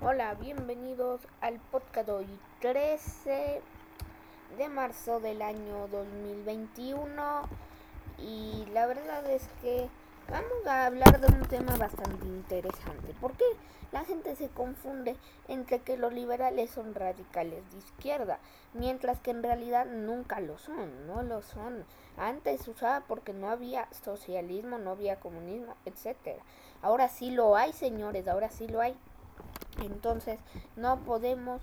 Hola, bienvenidos al podcast hoy 13 de marzo del año 2021 y la verdad es que vamos a hablar de un tema bastante interesante porque la gente se confunde entre que los liberales son radicales de izquierda mientras que en realidad nunca lo son, no lo son. Antes usaba porque no había socialismo, no había comunismo, etcétera. Ahora sí lo hay, señores, ahora sí lo hay. Entonces, no podemos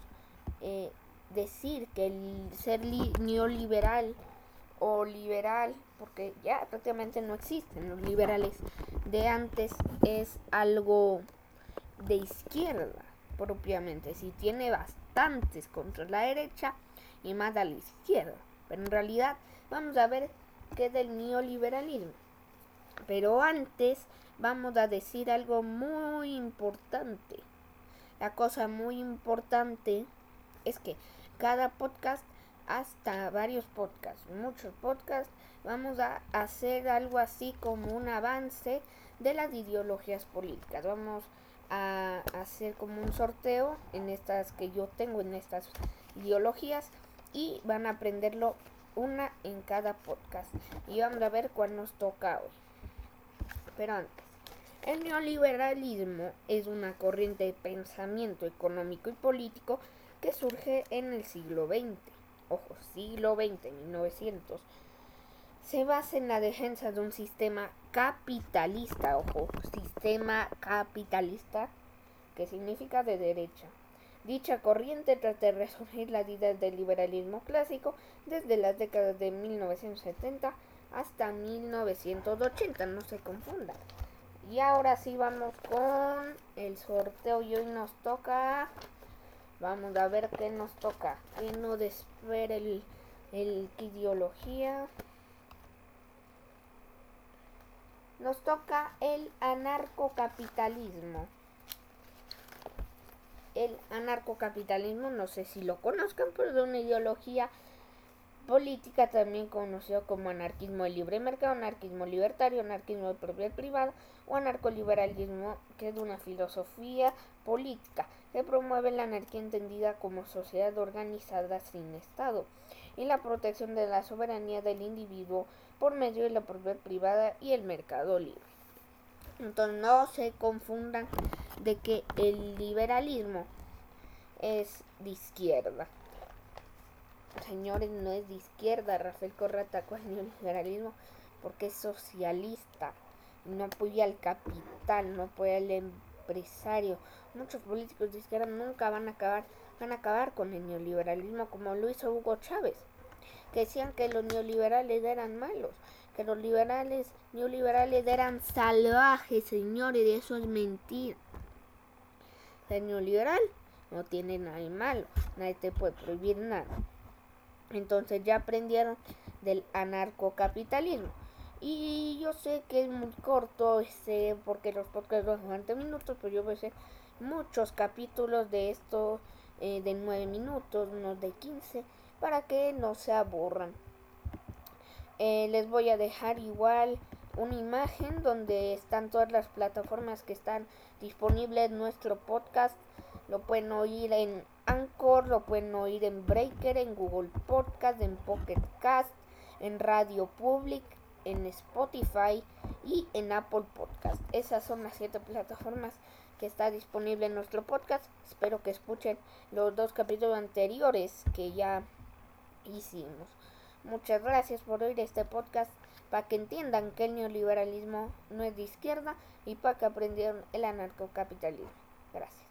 eh, decir que el ser neoliberal o liberal, porque ya prácticamente no existen los liberales de antes, es algo de izquierda propiamente. Si tiene bastantes contra la derecha y más a la izquierda. Pero en realidad vamos a ver qué es del neoliberalismo. Pero antes vamos a decir algo muy importante. La cosa muy importante es que cada podcast, hasta varios podcasts, muchos podcasts, vamos a hacer algo así como un avance de las ideologías políticas. Vamos a hacer como un sorteo en estas que yo tengo en estas ideologías y van a aprenderlo una en cada podcast y vamos a ver cuál nos toca hoy. Pero antes, el neoliberalismo es una corriente de pensamiento económico y político que surge en el siglo XX. Ojo, siglo XX, 1900. Se basa en la defensa de un sistema capitalista, ojo, sistema capitalista, que significa de derecha. Dicha corriente trata de resurgir las ideas del liberalismo clásico desde las décadas de 1970 hasta 1980, no se confundan. Y ahora sí vamos con el sorteo y hoy nos toca... Vamos a ver qué nos toca. Que no desespera el, el ideología. Nos toca el anarcocapitalismo. El anarcocapitalismo, no sé si lo conozcan, pero es una ideología política también conocido como anarquismo de libre mercado, anarquismo libertario, anarquismo de propiedad privada o anarcoliberalismo, que es una filosofía política que promueve la anarquía entendida como sociedad organizada sin Estado y la protección de la soberanía del individuo por medio de la propiedad privada y el mercado libre. Entonces no se confundan de que el liberalismo es de izquierda señores, no es de izquierda. Rafael Correa atacó el neoliberalismo porque es socialista. No apoya al capital, no apoya al empresario. Muchos políticos de izquierda nunca van a acabar, van a acabar con el neoliberalismo como lo hizo Hugo Chávez. Que decían que los neoliberales eran malos, que los liberales, neoliberales eran salvajes, señores, eso es mentira. El neoliberal no tiene nada malo, nadie te puede prohibir nada. Entonces ya aprendieron del anarcocapitalismo. Y yo sé que es muy corto, este, porque los podcasts son 20 minutos, pero yo hacer muchos capítulos de esto eh, de 9 minutos, no de 15, para que no se aburran. Eh, les voy a dejar igual una imagen donde están todas las plataformas que están disponibles en nuestro podcast. Lo pueden oír en Anchor, lo pueden oír en Breaker, en Google Podcast, en Pocket Cast, en Radio Public, en Spotify y en Apple Podcast. Esas son las siete plataformas que está disponible en nuestro podcast. Espero que escuchen los dos capítulos anteriores que ya hicimos. Muchas gracias por oír este podcast para que entiendan que el neoliberalismo no es de izquierda y para que aprendieron el anarcocapitalismo. Gracias.